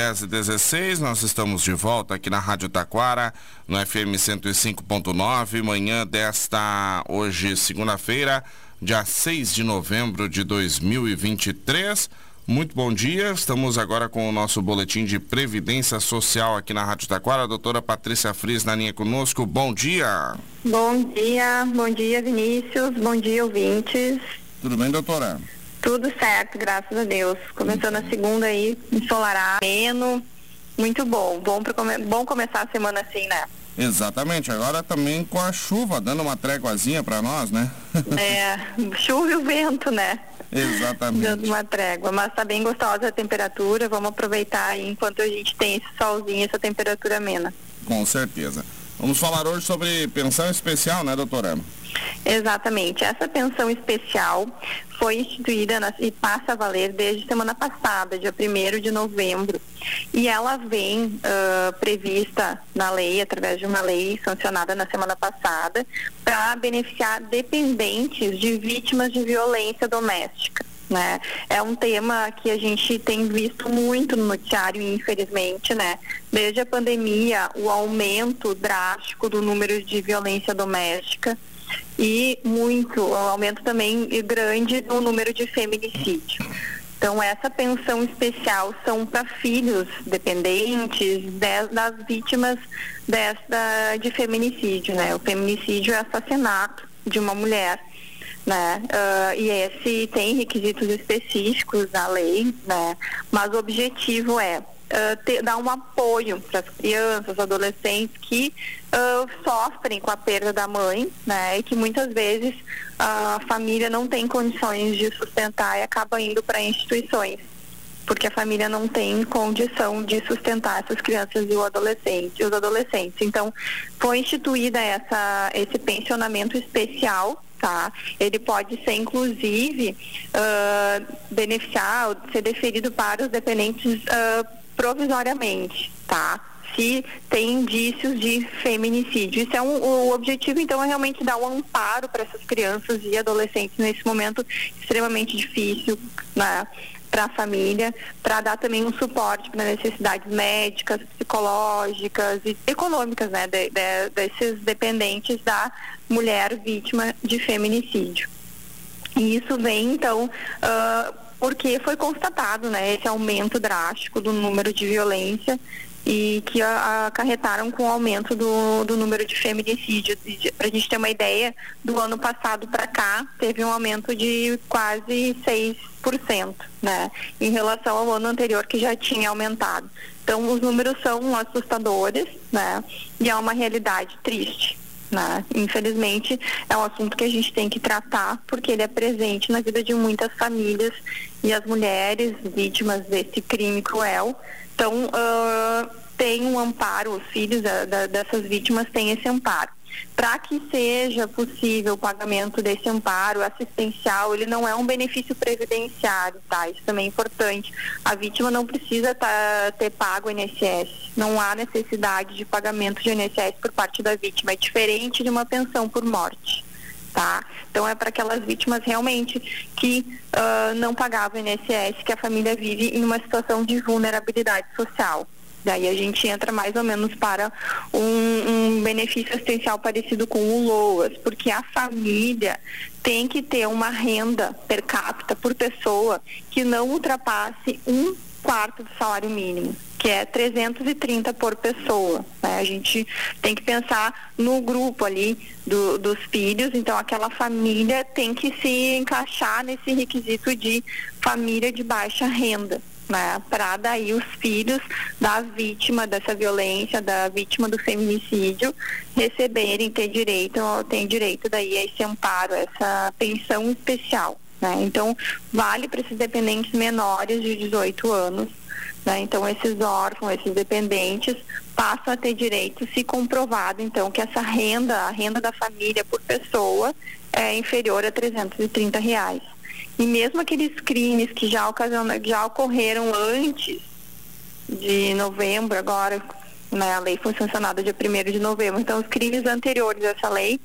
10 e 16, nós estamos de volta aqui na Rádio Taquara, no FM 105.9, manhã desta, hoje, segunda-feira, dia 6 de novembro de 2023. Muito bom dia, estamos agora com o nosso boletim de Previdência Social aqui na Rádio Taquara. A doutora Patrícia Fris na linha conosco, bom dia. Bom dia, bom dia Vinícius, bom dia ouvintes. Tudo bem, doutora? Tudo certo, graças a Deus. Começando a segunda aí, ensolarado, ameno, muito bom. Bom, pra come... bom começar a semana assim, né? Exatamente, agora também com a chuva, dando uma tréguazinha para nós, né? É, chuva e o vento, né? Exatamente. Dando uma trégua, mas tá bem gostosa a temperatura, vamos aproveitar aí enquanto a gente tem esse solzinho, essa temperatura amena. Com certeza. Vamos falar hoje sobre pensão especial, né, doutora? Exatamente. Essa pensão especial foi instituída na, e passa a valer desde semana passada, dia 1 de novembro. E ela vem uh, prevista na lei, através de uma lei sancionada na semana passada, para beneficiar dependentes de vítimas de violência doméstica. Né? É um tema que a gente tem visto muito no noticiário, infelizmente, né? Desde a pandemia, o aumento drástico do número de violência doméstica e muito, um aumento também grande no número de feminicídio. Então, essa pensão especial são para filhos dependentes de, das vítimas desta, de feminicídio, né? O feminicídio é assassinato de uma mulher, né? Uh, e esse tem requisitos específicos na lei, né? Mas o objetivo é uh, ter, dar um apoio para as crianças, adolescentes que uh, sofrem com a perda da mãe, né? E que muitas vezes a família não tem condições de sustentar e acaba indo para instituições porque a família não tem condição de sustentar essas crianças e o adolescente, os adolescentes. Então, foi instituída essa, esse pensionamento especial tá? Ele pode ser, inclusive, uh, beneficiar, ser deferido para os dependentes uh, provisoriamente, tá? Se tem indícios de feminicídio. Isso é um, o objetivo, então, é realmente dar um amparo para essas crianças e adolescentes nesse momento extremamente difícil, né? para a família, para dar também um suporte para necessidades médicas, psicológicas e econômicas, né, de, de, desses dependentes da mulher vítima de feminicídio. E isso vem, então, uh, porque foi constatado né, esse aumento drástico do número de violência e que acarretaram com o aumento do, do número de feminicídios. Para a gente ter uma ideia, do ano passado para cá, teve um aumento de quase 6%, né, em relação ao ano anterior, que já tinha aumentado. Então, os números são assustadores, né, e é uma realidade triste. Né? Infelizmente, é um assunto que a gente tem que tratar porque ele é presente na vida de muitas famílias e as mulheres vítimas desse crime cruel. Então, uh, tem um amparo, os filhos da, dessas vítimas têm esse amparo. Para que seja possível o pagamento desse amparo assistencial, ele não é um benefício previdenciário, tá? Isso também é importante. A vítima não precisa tá, ter pago o INSS. Não há necessidade de pagamento de INSS por parte da vítima. É diferente de uma pensão por morte. Tá? Então é para aquelas vítimas realmente que uh, não pagavam INSS, que a família vive em uma situação de vulnerabilidade social. Daí a gente entra mais ou menos para um, um, benefício assistencial parecido com o LOAS, porque a família tem que ter uma renda per capita por pessoa que não ultrapasse um quarto do salário mínimo, que é 330 por pessoa. Né? A gente tem que pensar no grupo ali do, dos filhos, então aquela família tem que se encaixar nesse requisito de família de baixa renda né, para daí os filhos da vítima dessa violência, da vítima do feminicídio, receberem, ter direito, tem direito daí a esse amparo, essa pensão especial. Né? Então, vale para esses dependentes menores de 18 anos. Né? Então, esses órfãos, esses dependentes, passam a ter direito se comprovado, então, que essa renda, a renda da família por pessoa, é inferior a 330 reais. E mesmo aqueles crimes que já, já ocorreram antes de novembro, agora, né, a lei foi sancionada dia 1 de novembro, então os crimes anteriores a essa lei,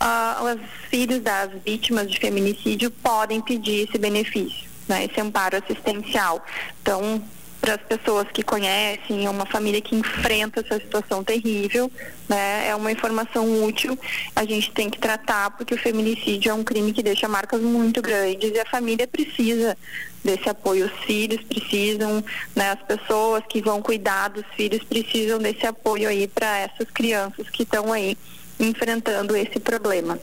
uh, os filhos das vítimas de feminicídio podem pedir esse benefício, né, esse amparo assistencial. Então, para as pessoas que conhecem, é uma família que enfrenta essa situação terrível, né? É uma informação útil. A gente tem que tratar porque o feminicídio é um crime que deixa marcas muito grandes e a família precisa desse apoio. Os filhos precisam, né? As pessoas que vão cuidar dos filhos precisam desse apoio aí para essas crianças que estão aí enfrentando esse problema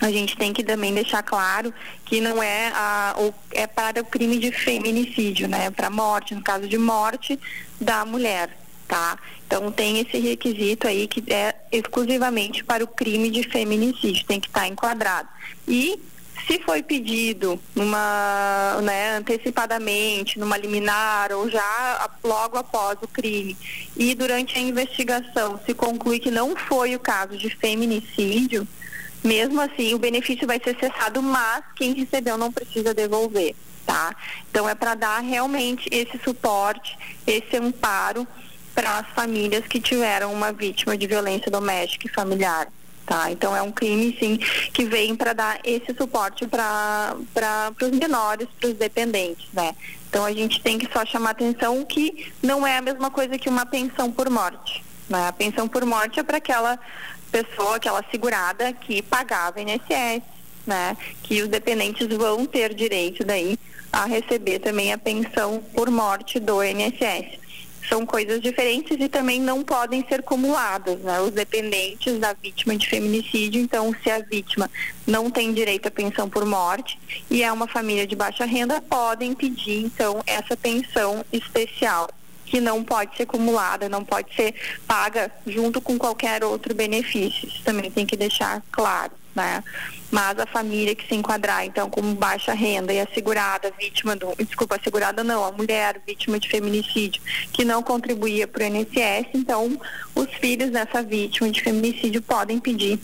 a gente tem que também deixar claro que não é a, é para o crime de feminicídio, né? Para morte, no caso de morte da mulher, tá? Então tem esse requisito aí que é exclusivamente para o crime de feminicídio, tem que estar tá enquadrado. E se foi pedido numa, né, antecipadamente, numa liminar ou já logo após o crime e durante a investigação se conclui que não foi o caso de feminicídio, mesmo assim, o benefício vai ser cessado, mas quem recebeu não precisa devolver, tá? Então é para dar realmente esse suporte, esse amparo para as famílias que tiveram uma vítima de violência doméstica e familiar. Tá? Então é um crime sim que vem para dar esse suporte para os menores, para os dependentes, né? Então a gente tem que só chamar atenção que não é a mesma coisa que uma pensão por morte. Né? A pensão por morte é para aquela pessoa, aquela segurada que pagava INSS, né? Que os dependentes vão ter direito daí a receber também a pensão por morte do INSS. São coisas diferentes e também não podem ser acumuladas, né? Os dependentes da vítima de feminicídio, então, se a vítima não tem direito à pensão por morte e é uma família de baixa renda, podem pedir, então, essa pensão especial que não pode ser acumulada, não pode ser paga junto com qualquer outro benefício. Isso também tem que deixar claro, né? Mas a família que se enquadrar, então, como baixa renda e assegurada, vítima do. Desculpa, assegurada não, a mulher vítima de feminicídio, que não contribuía para o INSS, então, os filhos dessa vítima de feminicídio podem pedir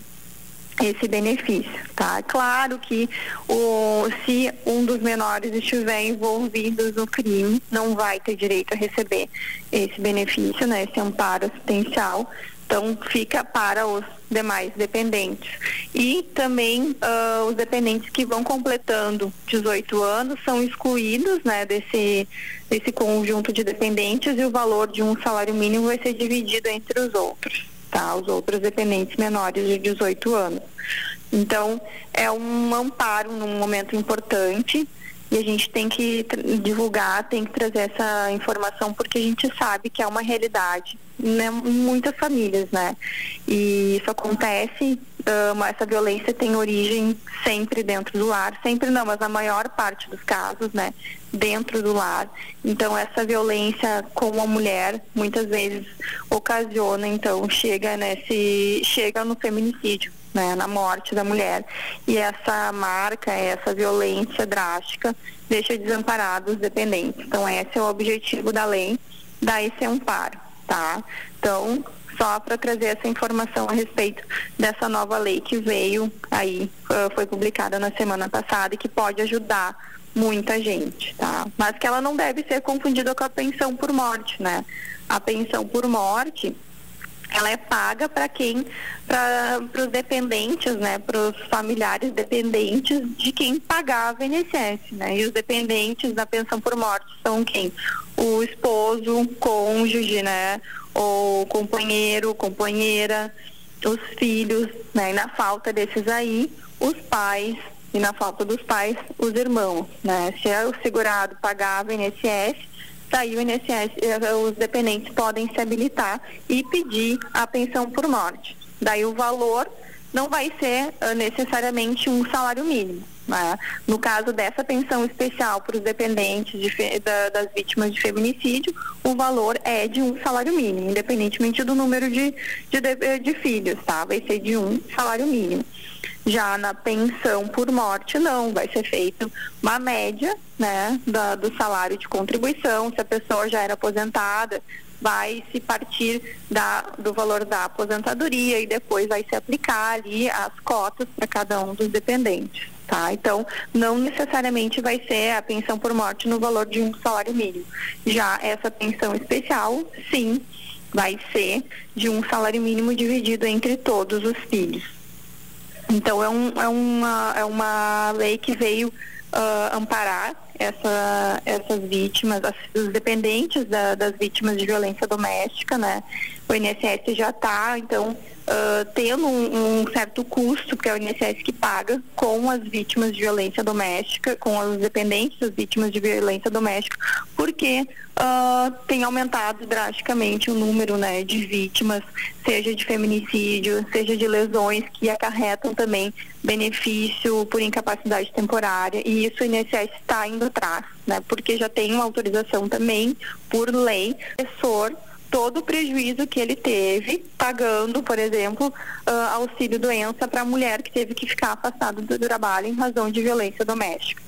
esse benefício, tá? Claro que o, se um dos menores estiver envolvido no crime, não vai ter direito a receber esse benefício, né? Esse amparo assistencial. Então, fica para os demais dependentes. E também uh, os dependentes que vão completando 18 anos são excluídos né, desse, desse conjunto de dependentes e o valor de um salário mínimo vai ser dividido entre os outros tá? Os outros dependentes menores de 18 anos. Então, é um amparo num momento importante e a gente tem que divulgar, tem que trazer essa informação porque a gente sabe que é uma realidade né, em muitas famílias, né? E isso acontece, uh, essa violência tem origem sempre dentro do lar, sempre não, mas na maior parte dos casos, né? Dentro do lar. Então essa violência com a mulher muitas vezes ocasiona, então chega nesse, chega no feminicídio. Né, na morte da mulher. E essa marca, essa violência drástica, deixa desamparados os dependentes. Então, esse é o objetivo da lei, dar esse amparo tá? Então, só para trazer essa informação a respeito dessa nova lei que veio aí, uh, foi publicada na semana passada e que pode ajudar muita gente, tá? Mas que ela não deve ser confundida com a pensão por morte, né? A pensão por morte, ela é paga para quem, para os dependentes, né, para os familiares dependentes de quem pagava a INSS, né? E os dependentes da pensão por morte são quem? O esposo, o cônjuge, né, o companheiro, companheira, os filhos, né? E na falta desses aí, os pais e na falta dos pais, os irmãos, né? Se é o segurado pagava INSS, daí o INSS, eh, os dependentes podem se habilitar e pedir a pensão por morte. Daí o valor não vai ser uh, necessariamente um salário mínimo. Né? No caso dessa pensão especial para os dependentes de, da, das vítimas de feminicídio, o valor é de um salário mínimo, independentemente do número de, de, de filhos, tá? Vai ser de um salário mínimo. Já na pensão por morte, não, vai ser feito uma média né, da, do salário de contribuição. Se a pessoa já era aposentada, vai se partir da, do valor da aposentadoria e depois vai se aplicar ali as cotas para cada um dos dependentes. Tá? Então, não necessariamente vai ser a pensão por morte no valor de um salário mínimo. Já essa pensão especial, sim, vai ser de um salário mínimo dividido entre todos os filhos. Então é, um, é, uma, é uma lei que veio uh, amparar essa, essas vítimas, os dependentes da, das vítimas de violência doméstica, né? O INSS já está, então, uh, tendo um, um, certo custo, porque é o INSS que paga, com as vítimas de violência doméstica, com os dependentes das vítimas de violência doméstica, porque uh, tem aumentado drasticamente o número né, de vítimas, seja de feminicídio, seja de lesões que acarretam também benefício por incapacidade temporária, e isso o INSS está indo atrás, né, porque já tem uma autorização também, por lei, professor todo o prejuízo que ele teve pagando, por exemplo, uh, auxílio doença para a mulher que teve que ficar afastada do trabalho em razão de violência doméstica.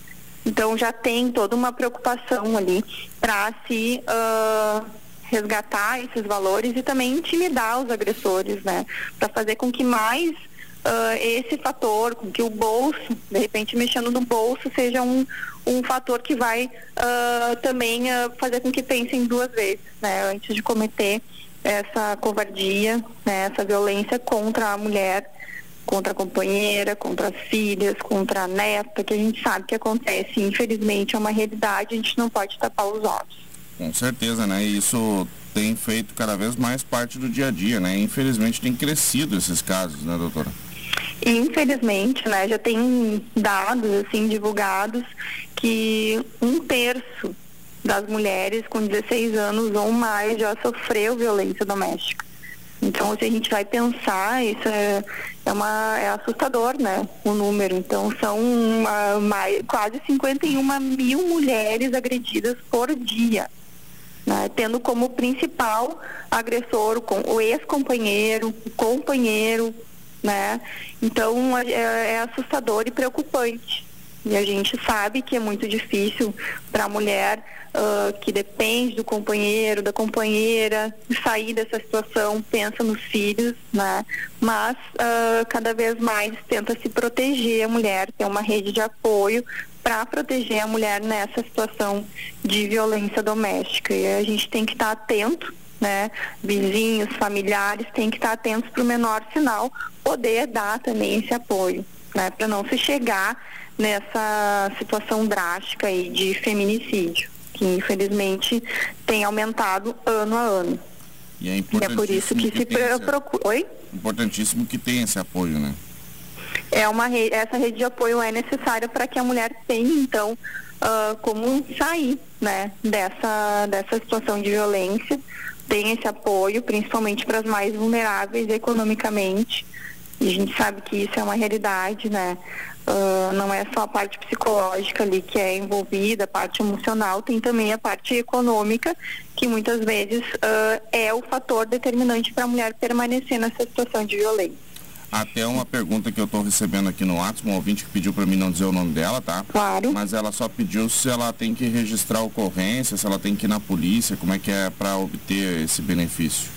Então já tem toda uma preocupação ali para se uh, resgatar esses valores e também intimidar os agressores, né? Para fazer com que mais uh, esse fator, com que o bolso, de repente mexendo no bolso, seja um, um fator que vai uh, também uh, fazer com que pensem duas vezes, né, antes de cometer essa covardia, né, essa violência contra a mulher, contra a companheira, contra as filhas, contra a neta, que a gente sabe que acontece. Infelizmente é uma realidade, a gente não pode tapar os olhos. Com certeza, né? Isso tem feito cada vez mais parte do dia a dia, né? Infelizmente tem crescido esses casos, né, doutora? Infelizmente, né, já tem dados assim divulgados que um terço das mulheres com 16 anos ou mais já sofreu violência doméstica. Então, se a gente vai pensar, isso é, é, uma, é assustador, né? O número. Então, são uma, mais, quase 51 mil mulheres agredidas por dia. Né? Tendo como principal agressor o, o ex-companheiro, o companheiro, né? Então é, é assustador e preocupante. E a gente sabe que é muito difícil para a mulher uh, que depende do companheiro, da companheira, sair dessa situação, pensa nos filhos, né? Mas uh, cada vez mais tenta se proteger a mulher, ter uma rede de apoio para proteger a mulher nessa situação de violência doméstica. E a gente tem que estar tá atento né? Vizinhos, familiares têm que estar atentos para o menor sinal, poder dar também esse apoio, né? Para não se chegar nessa situação drástica aí de feminicídio, que infelizmente tem aumentado ano a ano. E é, e é por isso que, que se procura. Oi? Importantíssimo que tenha esse apoio, né? É uma rede, essa rede de apoio é necessária para que a mulher tenha, então, uh, como sair né, dessa, dessa situação de violência tem esse apoio, principalmente para as mais vulneráveis economicamente. E a gente sabe que isso é uma realidade, né? Uh, não é só a parte psicológica ali que é envolvida, a parte emocional, tem também a parte econômica, que muitas vezes uh, é o fator determinante para a mulher permanecer nessa situação de violência. Até uma pergunta que eu estou recebendo aqui no WhatsApp, um ouvinte que pediu para mim não dizer o nome dela, tá? Claro. Mas ela só pediu se ela tem que registrar a ocorrência, se ela tem que ir na polícia, como é que é para obter esse benefício?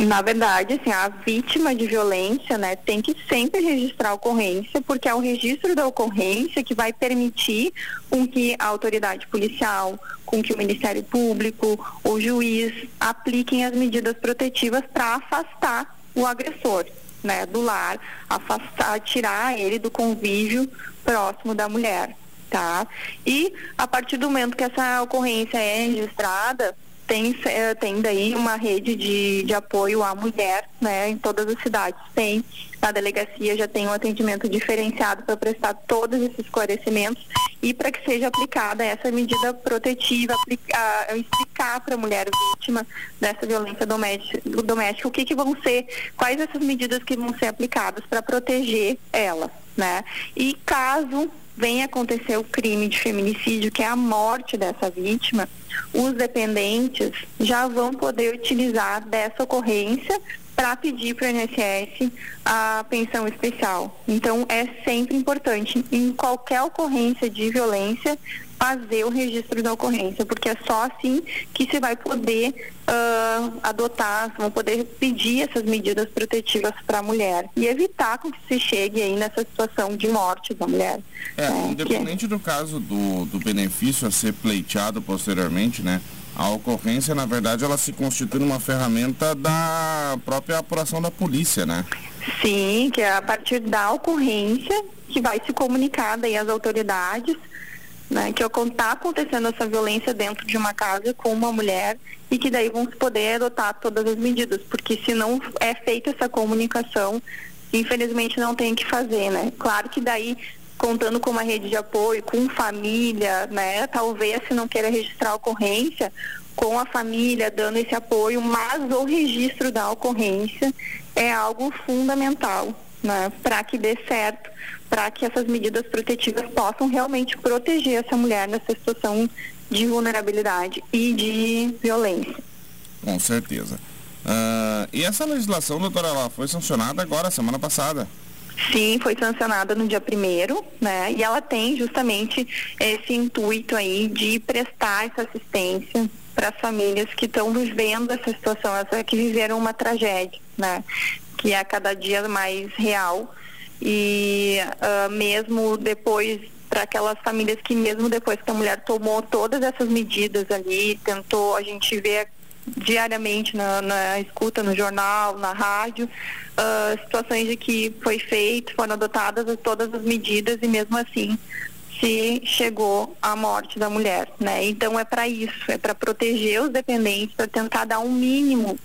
Na verdade, assim, a vítima de violência, né, tem que sempre registrar a ocorrência, porque é o registro da ocorrência que vai permitir com que a autoridade policial, com que o Ministério Público, o juiz apliquem as medidas protetivas para afastar o agressor né, do lar, afastar, tirar ele do convívio próximo da mulher, tá? E a partir do momento que essa ocorrência é registrada, tem, eh, tem daí uma rede de, de apoio à mulher, né, em todas as cidades. Tem, a delegacia já tem um atendimento diferenciado para prestar todos esses esclarecimentos e para que seja aplicada essa medida protetiva, aplicar, explicar para a mulher vítima dessa violência doméstica, doméstica o que, que vão ser, quais essas medidas que vão ser aplicadas para proteger ela, né? E caso venha acontecer o crime de feminicídio, que é a morte dessa vítima, os dependentes já vão poder utilizar dessa ocorrência para pedir para o INSS a pensão especial. Então, é sempre importante, em qualquer ocorrência de violência, fazer o registro da ocorrência, porque é só assim que se vai poder uh, adotar, vão poder pedir essas medidas protetivas para a mulher e evitar que se chegue aí nessa situação de morte da mulher. É, né? independente que... do caso do, do benefício a ser pleiteado posteriormente, né? A ocorrência, na verdade, ela se constitui uma ferramenta da própria apuração da polícia, né? Sim, que é a partir da ocorrência que vai se comunicar daí às autoridades né, que está acontecendo essa violência dentro de uma casa com uma mulher e que daí vão poder adotar todas as medidas, porque se não é feita essa comunicação, infelizmente não tem que fazer, né? Claro que daí contando com uma rede de apoio, com família, né? Talvez se não queira registrar a ocorrência, com a família dando esse apoio, mas o registro da ocorrência é algo fundamental, né? Para que dê certo, para que essas medidas protetivas possam realmente proteger essa mulher nessa situação de vulnerabilidade e de violência. Com certeza. Uh, e essa legislação, doutora, ela foi sancionada agora, semana passada. Sim, foi sancionada no dia primeiro, né? E ela tem justamente esse intuito aí de prestar essa assistência para as famílias que estão vivendo essa situação, essa, que viveram uma tragédia, né? Que é cada dia mais real e uh, mesmo depois para aquelas famílias que mesmo depois que a mulher tomou todas essas medidas ali, tentou, a gente vê diariamente na, na escuta no jornal, na rádio, uh, situações de que foi feito, foram adotadas todas as medidas e mesmo assim se chegou à morte da mulher, né? Então é para isso, é para proteger os dependentes, para tentar dar um mínimo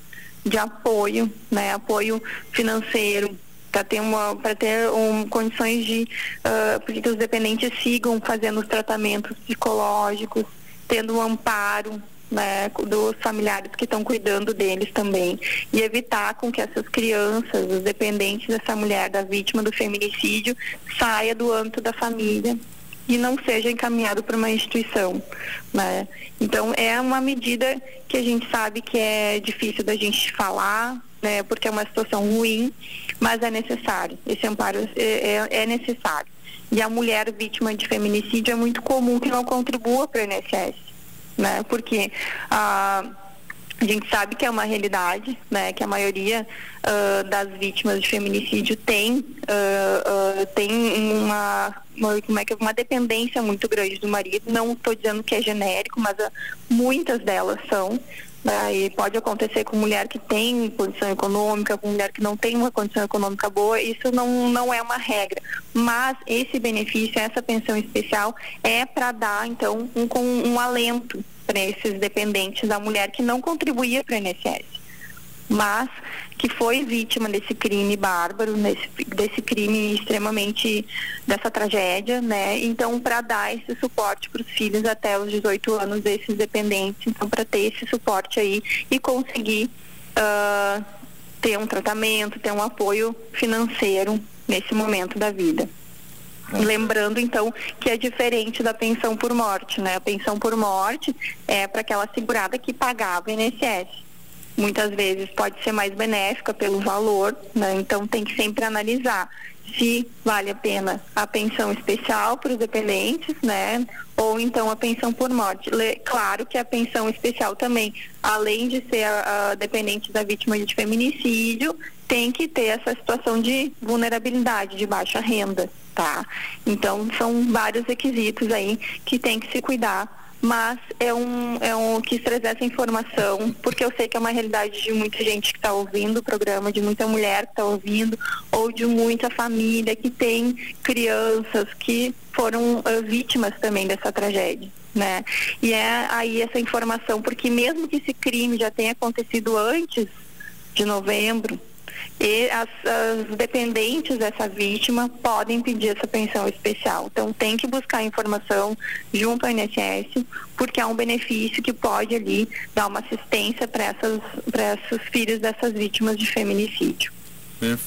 de apoio, né? Apoio financeiro, para ter uma ter um, condições de uh, que os dependentes sigam fazendo os tratamentos psicológicos, tendo um amparo né, dos familiares que estão cuidando deles também e evitar com que essas crianças, os dependentes dessa mulher, da vítima do feminicídio, saia do âmbito da família e não seja encaminhado para uma instituição, né? Então é uma medida que a gente sabe que é difícil da gente falar, né? Porque é uma situação ruim, mas é necessário. Esse amparo é, é, é necessário. E a mulher vítima de feminicídio é muito comum que não contribua para o INSS né? Porque a a gente sabe que é uma realidade, né? Que a maioria uh, das vítimas de feminicídio tem, uh, uh, tem uma, uma, como é que, uma dependência muito grande do marido. Não estou dizendo que é genérico, mas muitas delas são. Né? E pode acontecer com mulher que tem condição econômica, com mulher que não tem uma condição econômica boa, isso não, não é uma regra. Mas esse benefício, essa pensão especial, é para dar, então, um, um alento para esses dependentes da mulher que não contribuía para o INSS, mas que foi vítima desse crime bárbaro, desse, desse crime extremamente dessa tragédia, né? Então, para dar esse suporte para os filhos até os 18 anos desses dependentes, então para ter esse suporte aí e conseguir uh, ter um tratamento, ter um apoio financeiro nesse momento da vida. Lembrando, então, que é diferente da pensão por morte, né? A pensão por morte é para aquela segurada que pagava o INSS. Muitas vezes pode ser mais benéfica pelo valor, né? Então tem que sempre analisar se vale a pena a pensão especial para os dependentes, né? Ou então a pensão por morte. Claro que a pensão especial também, além de ser a, a dependente da vítima de feminicídio, tem que ter essa situação de vulnerabilidade, de baixa renda tá? Então são vários requisitos aí que tem que se cuidar mas é um, é um quis trazer essa informação, porque eu sei que é uma realidade de muita gente que está ouvindo o programa, de muita mulher que está ouvindo, ou de muita família que tem crianças que foram uh, vítimas também dessa tragédia. Né? E é aí essa informação, porque mesmo que esse crime já tenha acontecido antes de novembro, e as, as, dependentes dessa vítima podem pedir essa pensão especial. Então tem que buscar informação junto ao INSS, porque é um benefício que pode ali dar uma assistência para essas para esses filhos dessas vítimas de feminicídio.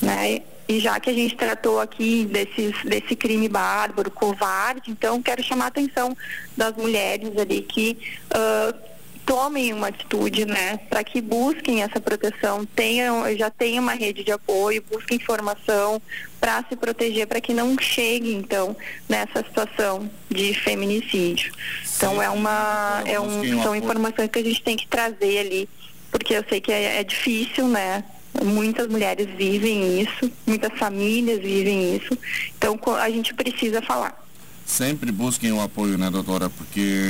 Né? E já que a gente tratou aqui desses, desse crime bárbaro, covarde, então quero chamar a atenção das mulheres ali que uh, tomem uma atitude, né, para que busquem essa proteção, tenham, já tenham uma rede de apoio, busquem informação para se proteger, para que não chegue então nessa situação de feminicídio. Sim. Então é uma, é um, são informações que a gente tem que trazer ali, porque eu sei que é, é difícil, né, Muitas mulheres vivem isso, muitas famílias vivem isso. Então a gente precisa falar sempre busquem o apoio, né, doutora? Porque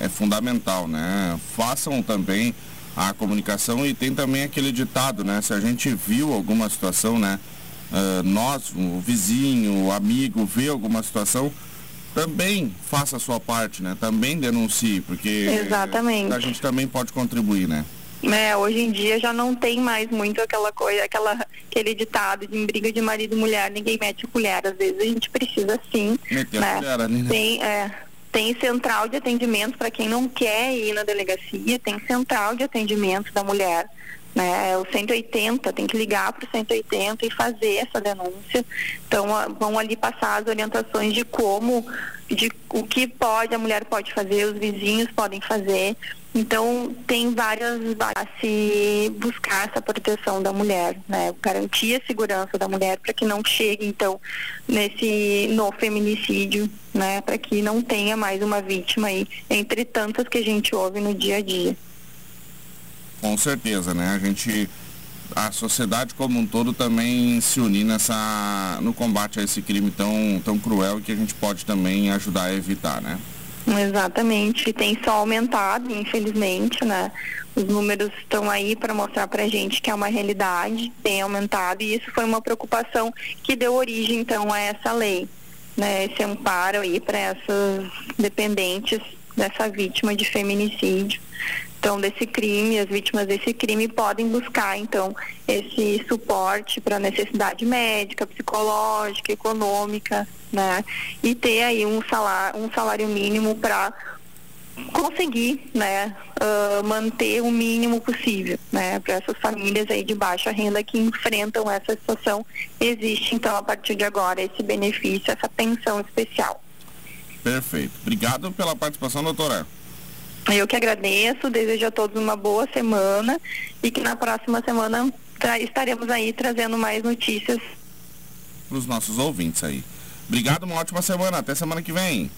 é fundamental, né? Façam também a comunicação e tem também aquele ditado, né? Se a gente viu alguma situação, né? Uh, nós, o vizinho, o amigo, vê alguma situação, também faça a sua parte, né? Também denuncie, porque Exatamente. a gente também pode contribuir, né? É, hoje em dia já não tem mais muito aquela coisa, aquela, aquele ditado de em briga de marido e mulher, ninguém mete colher. Às vezes a gente precisa sim. Meter né? a colher ali, né? Tem, é, tem central de atendimento para quem não quer ir na delegacia, tem central de atendimento da mulher né? É o 180, tem que ligar para o 180 e fazer essa denúncia. Então, vão ali passar as orientações de como, de o que pode, a mulher pode fazer, os vizinhos podem fazer. Então, tem várias a se buscar essa proteção da mulher, né? Garantir a segurança da mulher para que não chegue, então, nesse, no feminicídio, né? Para que não tenha mais uma vítima aí, entre tantas que a gente ouve no dia a dia. Com certeza, né? A gente, a sociedade como um todo também se unir nessa, no combate a esse crime tão, tão cruel que a gente pode também ajudar a evitar, né? Exatamente, tem só aumentado, infelizmente, né? Os números estão aí para mostrar para a gente que é uma realidade, tem aumentado e isso foi uma preocupação que deu origem então a essa lei, né? Esse amparo aí para essas dependentes dessa vítima de feminicídio então desse crime, as vítimas desse crime podem buscar então esse suporte para necessidade médica, psicológica, econômica, né? E ter aí um salário, um salário mínimo para conseguir, né, uh, manter o mínimo possível, né, para essas famílias aí de baixa renda que enfrentam essa situação, existe então a partir de agora esse benefício, essa pensão especial. Perfeito. Obrigado pela participação, doutora. Eu que agradeço, desejo a todos uma boa semana e que na próxima semana estaremos aí trazendo mais notícias para os nossos ouvintes aí. Obrigado, uma ótima semana. Até semana que vem.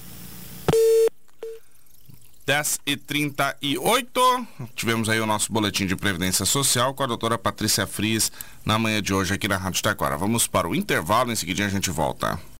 10 e 38 tivemos aí o nosso boletim de previdência social com a doutora Patrícia Fris na manhã de hoje aqui na Rádio Taquara. Vamos para o intervalo, em seguida a gente volta.